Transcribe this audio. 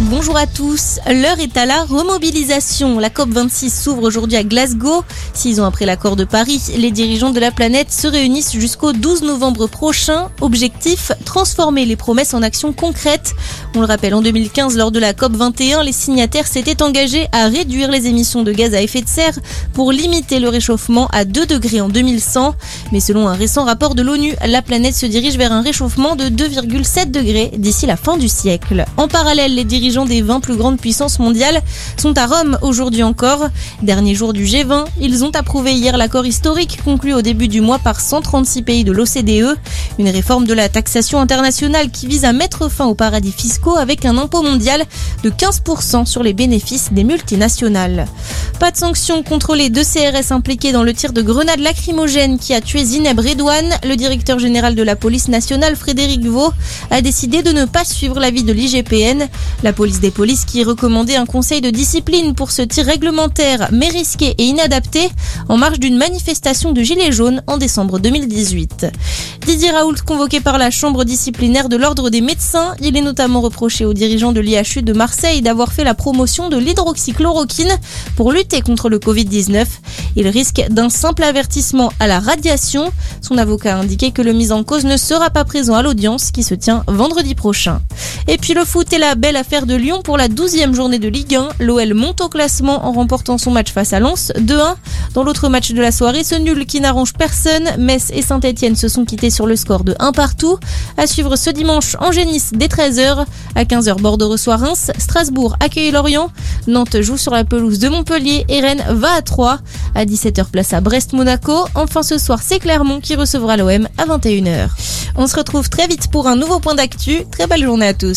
Bonjour à tous. L'heure est à la remobilisation. La COP26 s'ouvre aujourd'hui à Glasgow. Six ans après l'accord de Paris, les dirigeants de la planète se réunissent jusqu'au 12 novembre prochain. Objectif, transformer les promesses en actions concrètes. On le rappelle, en 2015, lors de la COP21, les signataires s'étaient engagés à réduire les émissions de gaz à effet de serre pour limiter le réchauffement à 2 degrés en 2100. Mais selon un récent rapport de l'ONU, la planète se dirige vers un réchauffement de 2,7 degrés d'ici la fin du siècle. En parallèle, les dirigeants des 20 plus grandes puissances mondiales sont à Rome aujourd'hui encore. Dernier jour du G20, ils ont approuvé hier l'accord historique conclu au début du mois par 136 pays de l'OCDE, une réforme de la taxation internationale qui vise à mettre fin aux paradis fiscaux avec un impôt mondial de 15% sur les bénéfices des multinationales. Pas de sanctions contre les deux CRS impliqués dans le tir de grenade lacrymogène qui a tué Zineb Redouane. Le directeur général de la police nationale, Frédéric Vaux, a décidé de ne pas suivre l'avis de l'IGPN. La police des polices qui recommandait un conseil de discipline pour ce tir réglementaire mais risqué et inadapté en marge d'une manifestation de Gilets jaunes en décembre 2018. Didier Raoult convoqué par la chambre disciplinaire de l'ordre des médecins, il est notamment reproché aux dirigeants de l'IHU de Marseille d'avoir fait la promotion de l'hydroxychloroquine pour lutter contre le Covid-19. Il risque d'un simple avertissement à la radiation. Son avocat a indiqué que le mis en cause ne sera pas présent à l'audience qui se tient vendredi prochain. Et puis le foot est la belle affaire de Lyon pour la 12e journée de Ligue 1. L'OL monte au classement en remportant son match face à Lens 2-1. Dans l'autre match de la soirée, ce nul qui n'arrange personne, Metz et Saint-Etienne se sont quittés sur le score de 1 partout. À suivre ce dimanche en Génis dès 13h. À 15h, Bordeaux reçoit Reims, Strasbourg accueille Lorient, Nantes joue sur la pelouse de Montpellier et Rennes va à 3. À 17h, place à Brest-Monaco. Enfin ce soir, c'est Clermont qui recevra l'OM à 21h. On se retrouve très vite pour un nouveau point d'actu. Très belle journée à tous.